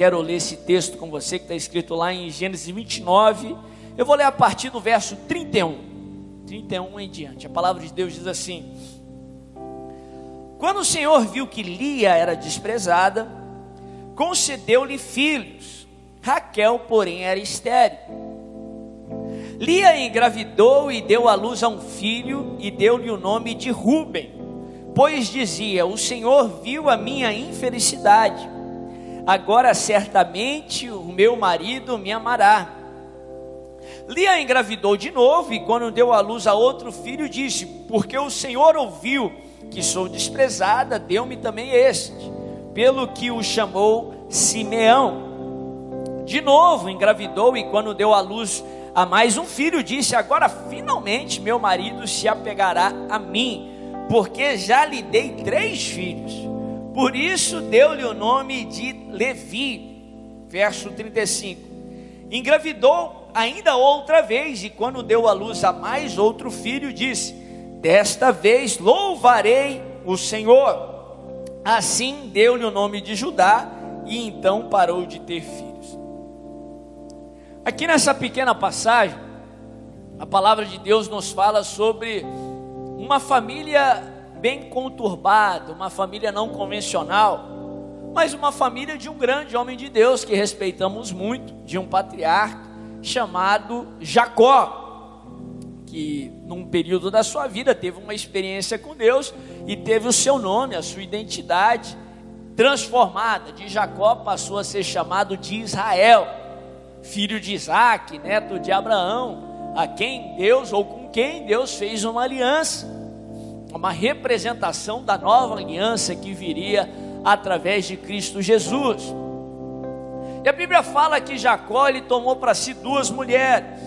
quero ler esse texto com você que está escrito lá em Gênesis 29. Eu vou ler a partir do verso 31. 31 em diante. A palavra de Deus diz assim: Quando o Senhor viu que Lia era desprezada, concedeu-lhe filhos. Raquel, porém, era estéril. Lia engravidou e deu à luz a um filho e deu-lhe o nome de Ruben, pois dizia: O Senhor viu a minha infelicidade. Agora certamente o meu marido me amará. Lia engravidou de novo e quando deu à luz a outro filho disse: Porque o Senhor ouviu que sou desprezada, deu-me também este, pelo que o chamou Simeão. De novo engravidou e quando deu à luz a mais um filho, disse: Agora finalmente meu marido se apegará a mim, porque já lhe dei três filhos. Por isso deu-lhe o nome de Levi. Verso 35. Engravidou ainda outra vez, e quando deu à luz a mais outro filho, disse: Desta vez louvarei o Senhor. Assim deu-lhe o nome de Judá, e então parou de ter filhos. Aqui nessa pequena passagem, a palavra de Deus nos fala sobre uma família bem conturbada, uma família não convencional, mas uma família de um grande homem de Deus que respeitamos muito, de um patriarca chamado Jacó, que num período da sua vida teve uma experiência com Deus e teve o seu nome, a sua identidade transformada. De Jacó passou a ser chamado de Israel filho de Isaac, neto de Abraão, a quem Deus ou com quem Deus fez uma aliança, uma representação da nova aliança que viria através de Cristo Jesus. E a Bíblia fala que Jacó ele tomou para si duas mulheres.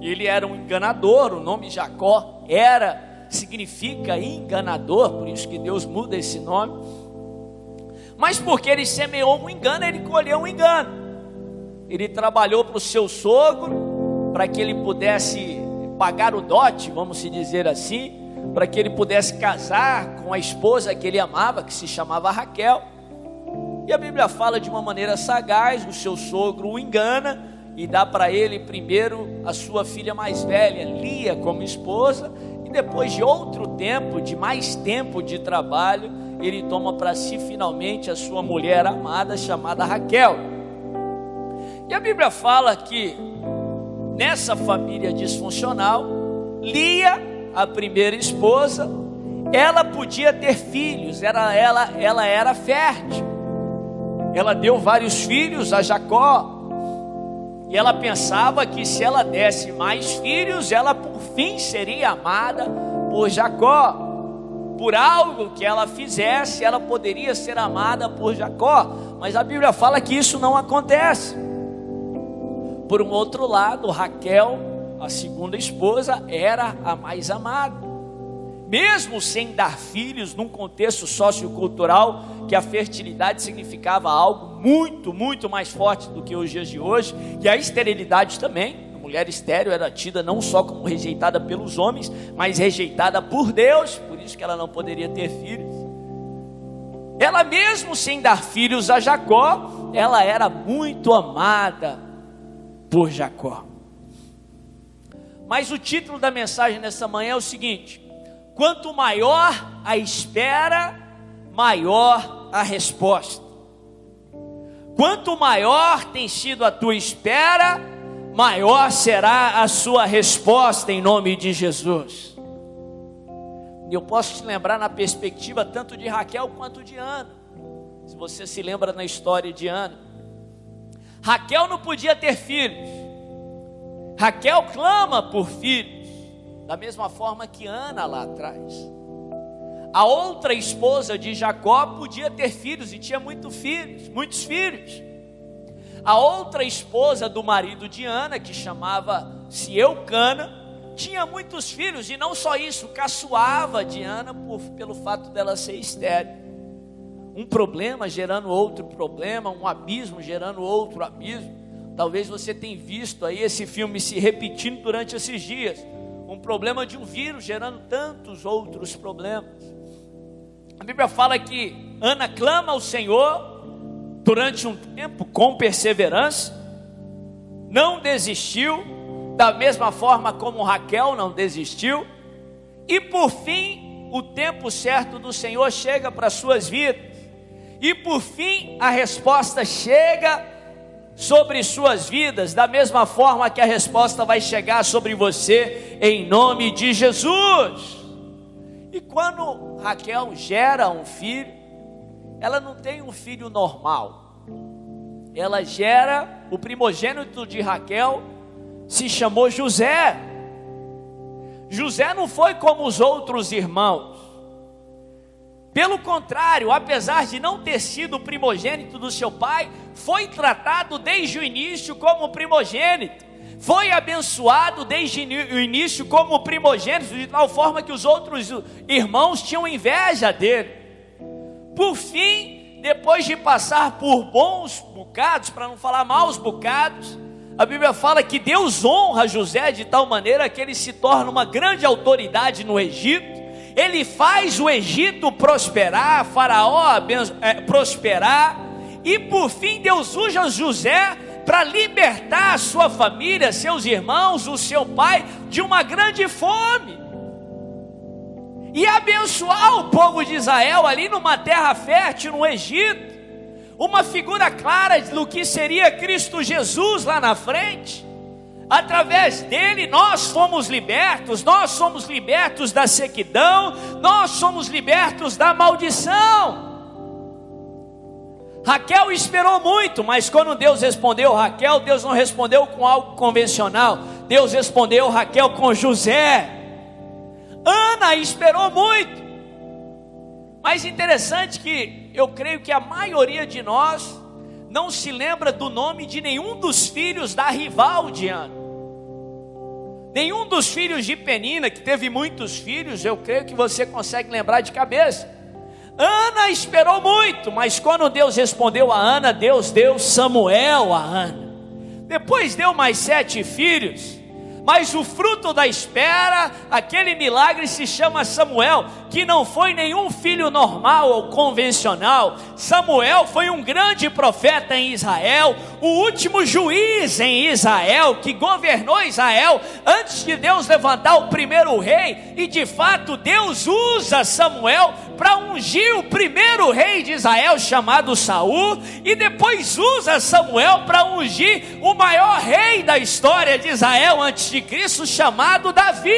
Ele era um enganador, o nome Jacó era significa enganador, por isso que Deus muda esse nome. Mas porque ele semeou um engano, ele colheu um engano ele trabalhou para o seu sogro, para que ele pudesse pagar o dote, vamos se dizer assim, para que ele pudesse casar com a esposa que ele amava, que se chamava Raquel. E a Bíblia fala de uma maneira sagaz: o seu sogro o engana e dá para ele primeiro a sua filha mais velha, Lia, como esposa, e depois de outro tempo, de mais tempo de trabalho, ele toma para si finalmente a sua mulher amada chamada Raquel. E a Bíblia fala que nessa família disfuncional, Lia, a primeira esposa, ela podia ter filhos, era, ela, ela era fértil. Ela deu vários filhos a Jacó. E ela pensava que se ela desse mais filhos, ela por fim seria amada por Jacó. Por algo que ela fizesse, ela poderia ser amada por Jacó. Mas a Bíblia fala que isso não acontece. Por um outro lado, Raquel, a segunda esposa, era a mais amada. Mesmo sem dar filhos, num contexto sociocultural que a fertilidade significava algo muito, muito mais forte do que os dias de hoje, e a esterilidade também. A mulher estéril era tida não só como rejeitada pelos homens, mas rejeitada por Deus, por isso que ela não poderia ter filhos. Ela mesmo sem dar filhos a Jacó, ela era muito amada por Jacó. Mas o título da mensagem nessa manhã é o seguinte: quanto maior a espera, maior a resposta. Quanto maior tem sido a tua espera, maior será a sua resposta em nome de Jesus. Eu posso te lembrar na perspectiva tanto de Raquel quanto de Ana. Se você se lembra na história de Ana, Raquel não podia ter filhos. Raquel clama por filhos, da mesma forma que Ana lá atrás. A outra esposa de Jacó podia ter filhos e tinha muitos filhos, muitos filhos. A outra esposa do marido de Ana, que chamava-se Eucana, tinha muitos filhos e não só isso, caçoava de Ana por, pelo fato dela ser estéril um problema gerando outro problema, um abismo gerando outro abismo. Talvez você tenha visto aí esse filme se repetindo durante esses dias. Um problema de um vírus gerando tantos outros problemas. A Bíblia fala que Ana clama ao Senhor durante um tempo com perseverança, não desistiu, da mesma forma como Raquel não desistiu, e por fim, o tempo certo do Senhor chega para suas vidas. E por fim, a resposta chega sobre suas vidas, da mesma forma que a resposta vai chegar sobre você, em nome de Jesus. E quando Raquel gera um filho, ela não tem um filho normal, ela gera o primogênito de Raquel, se chamou José. José não foi como os outros irmãos. Pelo contrário, apesar de não ter sido o primogênito do seu pai, foi tratado desde o início como primogênito. Foi abençoado desde o início como primogênito, de tal forma que os outros irmãos tinham inveja dele. Por fim, depois de passar por bons bocados, para não falar maus bocados, a Bíblia fala que Deus honra José de tal maneira que ele se torna uma grande autoridade no Egito. Ele faz o Egito prosperar, Faraó é, prosperar, e por fim Deus usa José para libertar a sua família, seus irmãos, o seu pai de uma grande fome. E abençoar o povo de Israel ali numa terra fértil no Egito uma figura clara do que seria Cristo Jesus lá na frente. Através dele nós fomos libertos, nós somos libertos da sequidão, nós somos libertos da maldição. Raquel esperou muito, mas quando Deus respondeu Raquel, Deus não respondeu com algo convencional, Deus respondeu Raquel com José. Ana esperou muito, mas interessante que eu creio que a maioria de nós não se lembra do nome de nenhum dos filhos da rival de Ana. Nenhum dos filhos de Penina, que teve muitos filhos, eu creio que você consegue lembrar de cabeça. Ana esperou muito, mas quando Deus respondeu a Ana, Deus deu Samuel a Ana. Depois deu mais sete filhos. Mas o fruto da espera, aquele milagre se chama Samuel, que não foi nenhum filho normal ou convencional. Samuel foi um grande profeta em Israel, o último juiz em Israel, que governou Israel antes de Deus levantar o primeiro rei, e de fato Deus usa Samuel para ungir o primeiro rei de Israel chamado Saul e depois usa Samuel para ungir o maior rei da história de Israel antes de Cristo chamado Davi.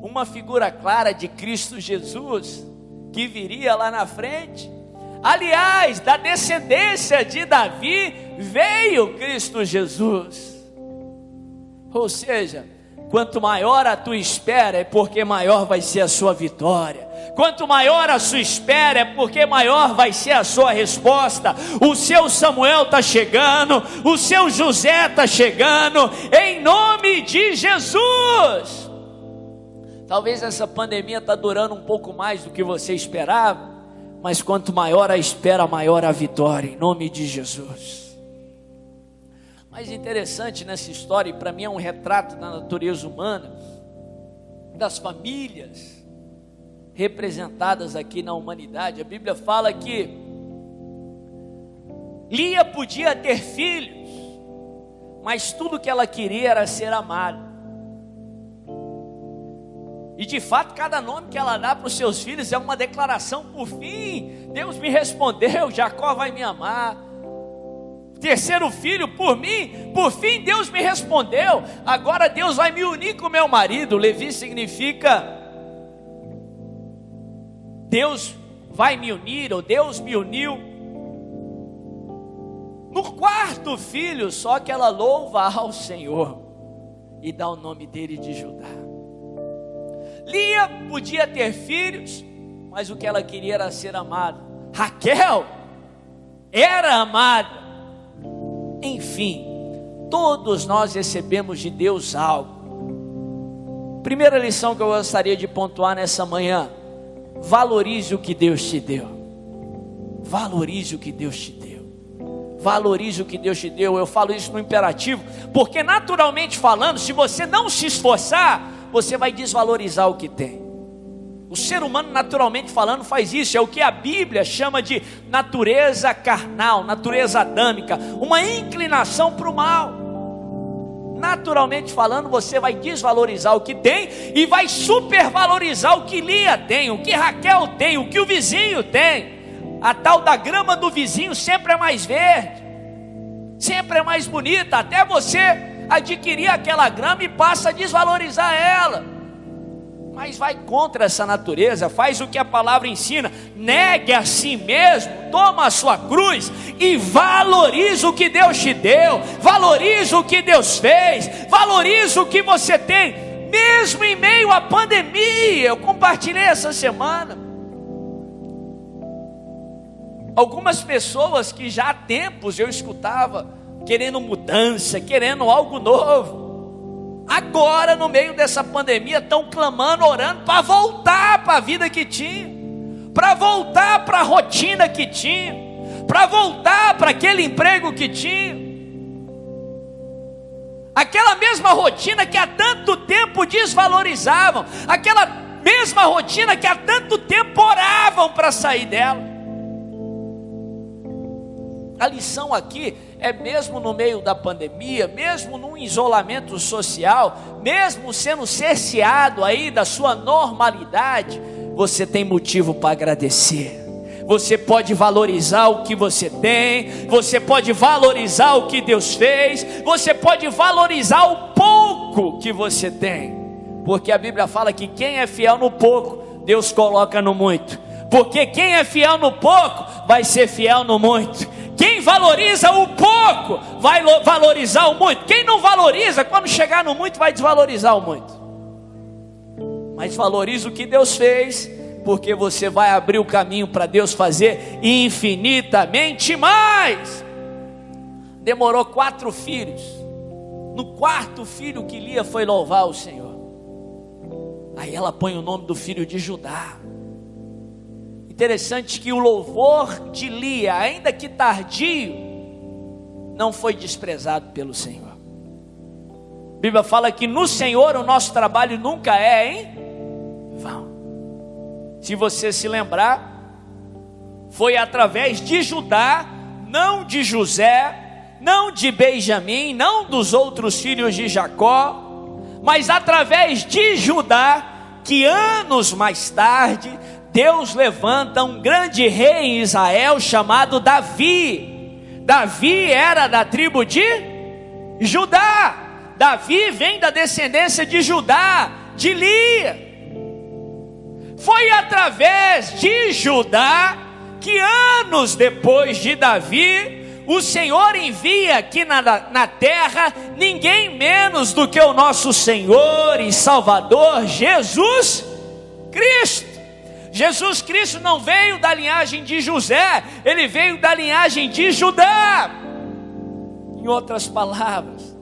Uma figura clara de Cristo Jesus que viria lá na frente. Aliás, da descendência de Davi veio Cristo Jesus. Ou seja, quanto maior a tua espera, é porque maior vai ser a sua vitória. Quanto maior a sua espera, é porque maior vai ser a sua resposta. O seu Samuel está chegando, o seu José está chegando, em nome de Jesus. Talvez essa pandemia está durando um pouco mais do que você esperava, mas quanto maior a espera, maior a vitória, em nome de Jesus. Mais interessante nessa história, e para mim é um retrato da natureza humana, das famílias, representadas aqui na humanidade. A Bíblia fala que Lia podia ter filhos, mas tudo que ela queria era ser amada. E de fato, cada nome que ela dá para os seus filhos é uma declaração por fim. Deus me respondeu, Jacó vai me amar. Terceiro filho, por mim, por fim Deus me respondeu. Agora Deus vai me unir com meu marido. Levi significa Deus vai me unir, ou Deus me uniu. No quarto filho, só que ela louva ao Senhor e dá o nome dele de Judá. Lia podia ter filhos, mas o que ela queria era ser amada. Raquel era amada. Enfim, todos nós recebemos de Deus algo. Primeira lição que eu gostaria de pontuar nessa manhã: Valorize o que Deus te deu. Valorize o que Deus te deu. Valorize o que Deus te deu. Eu falo isso no imperativo, porque naturalmente falando, se você não se esforçar, você vai desvalorizar o que tem. O ser humano, naturalmente falando, faz isso. É o que a Bíblia chama de natureza carnal, natureza adâmica, uma inclinação para o mal. Naturalmente falando, você vai desvalorizar o que tem e vai supervalorizar o que Lia tem, o que Raquel tem, o que o vizinho tem. A tal da grama do vizinho sempre é mais verde, sempre é mais bonita, até você adquirir aquela grama e passa a desvalorizar ela. Mas vai contra essa natureza, faz o que a palavra ensina, negue a si mesmo, toma a sua cruz e valoriza o que Deus te deu, valoriza o que Deus fez, valoriza o que você tem, mesmo em meio à pandemia. Eu compartilhei essa semana. Algumas pessoas que já há tempos eu escutava querendo mudança, querendo algo novo agora no meio dessa pandemia estão clamando, orando para voltar para a vida que tinha, para voltar para a rotina que tinha, para voltar para aquele emprego que tinha. Aquela mesma rotina que há tanto tempo desvalorizavam, aquela mesma rotina que há tanto tempo oravam para sair dela. A lição aqui é mesmo no meio da pandemia, mesmo num isolamento social, mesmo sendo cerceado aí da sua normalidade, você tem motivo para agradecer. Você pode valorizar o que você tem, você pode valorizar o que Deus fez, você pode valorizar o pouco que você tem, porque a Bíblia fala que quem é fiel no pouco, Deus coloca no muito, porque quem é fiel no pouco, vai ser fiel no muito. Quem valoriza o pouco vai valorizar o muito. Quem não valoriza, quando chegar no muito, vai desvalorizar o muito. Mas valoriza o que Deus fez, porque você vai abrir o caminho para Deus fazer infinitamente mais. Demorou quatro filhos. No quarto filho que Lia foi louvar o Senhor. Aí ela põe o nome do filho de Judá. Interessante que o louvor de Lia, ainda que tardio, não foi desprezado pelo Senhor. A Bíblia fala que no Senhor o nosso trabalho nunca é em vão. Se você se lembrar, foi através de Judá, não de José, não de Benjamim, não dos outros filhos de Jacó, mas através de Judá, que anos mais tarde Deus levanta um grande rei em Israel chamado Davi. Davi era da tribo de Judá. Davi vem da descendência de Judá, de Lia. Foi através de Judá que anos depois de Davi, o Senhor envia aqui na, na terra ninguém menos do que o nosso Senhor e Salvador Jesus Cristo. Jesus Cristo não veio da linhagem de José, ele veio da linhagem de Judá. Em outras palavras,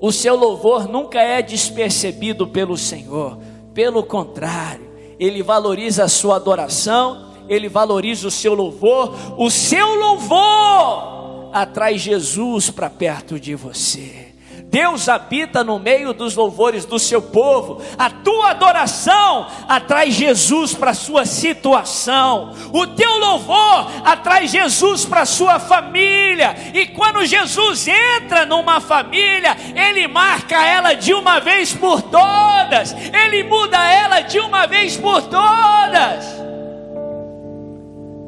o seu louvor nunca é despercebido pelo Senhor, pelo contrário, ele valoriza a sua adoração, ele valoriza o seu louvor, o seu louvor atrai Jesus para perto de você. Deus habita no meio dos louvores do seu povo. A tua adoração atrai Jesus para a sua situação. O teu louvor atrai Jesus para a sua família. E quando Jesus entra numa família, ele marca ela de uma vez por todas. Ele muda ela de uma vez por todas.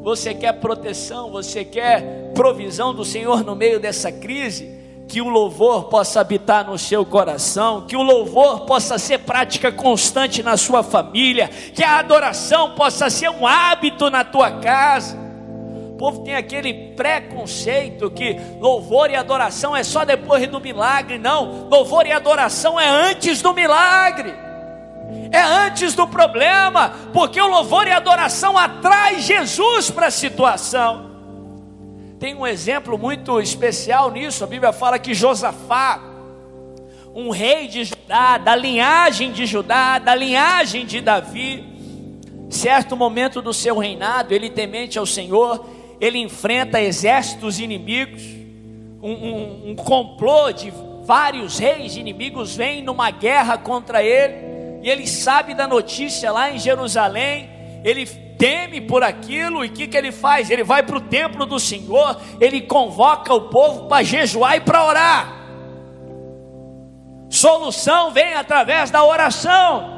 Você quer proteção, você quer provisão do Senhor no meio dessa crise? Que o louvor possa habitar no seu coração, que o louvor possa ser prática constante na sua família, que a adoração possa ser um hábito na tua casa. O povo tem aquele preconceito que louvor e adoração é só depois do milagre, não. Louvor e adoração é antes do milagre. É antes do problema, porque o louvor e adoração atrai Jesus para a situação. Tem um exemplo muito especial nisso. A Bíblia fala que Josafá, um rei de Judá, da linhagem de Judá, da linhagem de Davi, certo momento do seu reinado, ele temente ao Senhor, ele enfrenta exércitos inimigos, um, um, um complô de vários reis inimigos vem numa guerra contra ele. e ele sabe da notícia lá em Jerusalém, ele teme por aquilo, e o que, que ele faz? Ele vai para o templo do Senhor, ele convoca o povo para jejuar e para orar. Solução vem através da oração.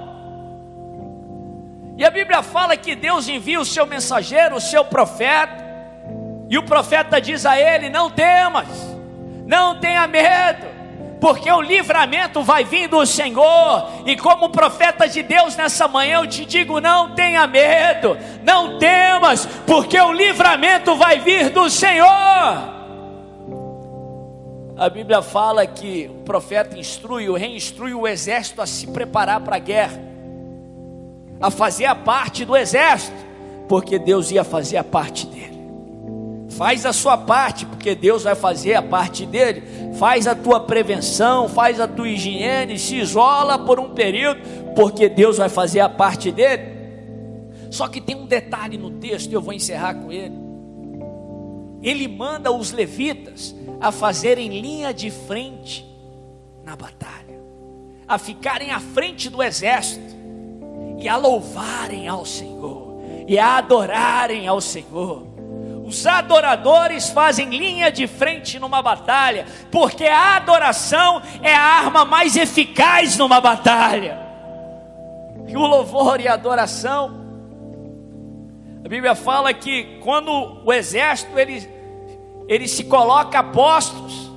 E a Bíblia fala que Deus envia o seu mensageiro, o seu profeta, e o profeta diz a ele: Não temas, não tenha medo, porque o livramento vai vir do Senhor. E como profeta de Deus nessa manhã, eu te digo: não tenha medo, não temas, porque o livramento vai vir do Senhor. A Bíblia fala que o profeta instrui, o rei instrui o exército a se preparar para a guerra, a fazer a parte do exército, porque Deus ia fazer a parte dele. Faz a sua parte, porque Deus vai fazer a parte dele. Faz a tua prevenção, faz a tua higiene, se isola por um período, porque Deus vai fazer a parte dele. Só que tem um detalhe no texto, eu vou encerrar com ele. Ele manda os levitas a fazerem linha de frente na batalha, a ficarem à frente do exército e a louvarem ao Senhor e a adorarem ao Senhor. Os adoradores fazem linha de frente numa batalha, porque a adoração é a arma mais eficaz numa batalha. E o louvor e a adoração, a Bíblia fala que quando o exército ele, ele se coloca postos,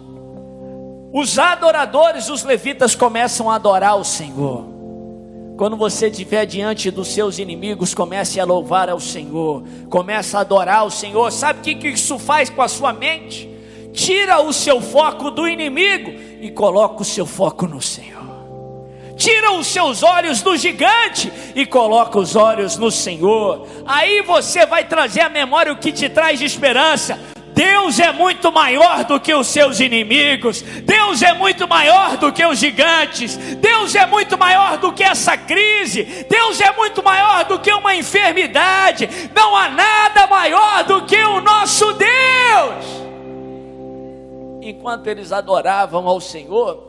os adoradores, os levitas começam a adorar o Senhor. Quando você estiver diante dos seus inimigos, comece a louvar ao Senhor, comece a adorar o Senhor. Sabe o que, que isso faz com a sua mente? Tira o seu foco do inimigo e coloca o seu foco no Senhor. Tira os seus olhos do gigante e coloca os olhos no Senhor. Aí você vai trazer à memória o que te traz de esperança. Deus é muito maior do que os seus inimigos, Deus é muito maior do que os gigantes, Deus é muito maior do que essa crise, Deus é muito maior do que uma enfermidade, não há nada maior do que o nosso Deus. Enquanto eles adoravam ao Senhor,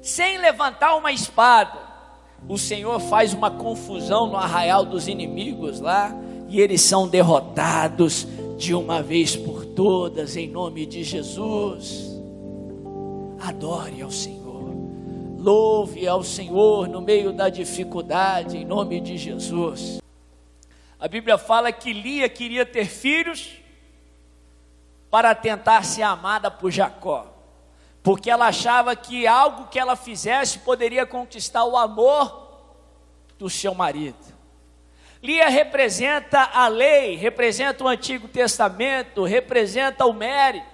sem levantar uma espada, o Senhor faz uma confusão no arraial dos inimigos lá, e eles são derrotados de uma vez por todas, em nome de Jesus. Adore ao Senhor, louve ao Senhor no meio da dificuldade, em nome de Jesus. A Bíblia fala que Lia queria ter filhos para tentar ser amada por Jacó, porque ela achava que algo que ela fizesse poderia conquistar o amor do seu marido. Lia representa a lei, representa o Antigo Testamento, representa o mérito.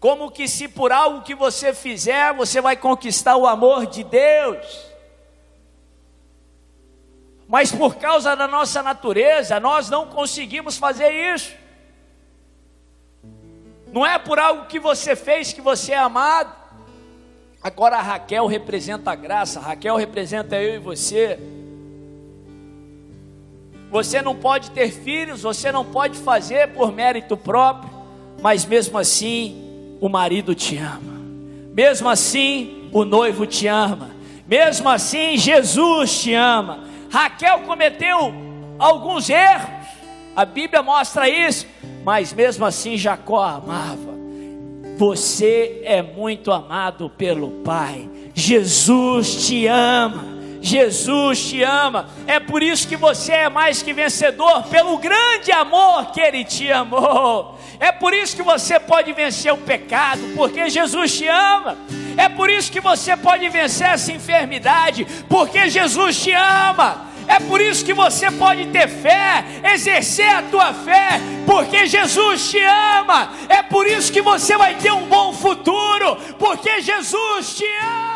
Como que se por algo que você fizer, você vai conquistar o amor de Deus. Mas por causa da nossa natureza, nós não conseguimos fazer isso. Não é por algo que você fez que você é amado. Agora Raquel representa a graça, Raquel representa eu e você. Você não pode ter filhos, você não pode fazer por mérito próprio, mas mesmo assim, o marido te ama. Mesmo assim, o noivo te ama. Mesmo assim, Jesus te ama. Raquel cometeu alguns erros. A Bíblia mostra isso, mas mesmo assim Jacó amava. Você é muito amado pelo Pai. Jesus te ama. Jesus te ama. É por isso que você é mais que vencedor, pelo grande amor que Ele te amou. É por isso que você pode vencer o pecado, porque Jesus te ama. É por isso que você pode vencer essa enfermidade, porque Jesus te ama. É por isso que você pode ter fé, exercer a tua fé, porque Jesus te ama. É por isso que você vai ter um bom futuro, porque Jesus te ama.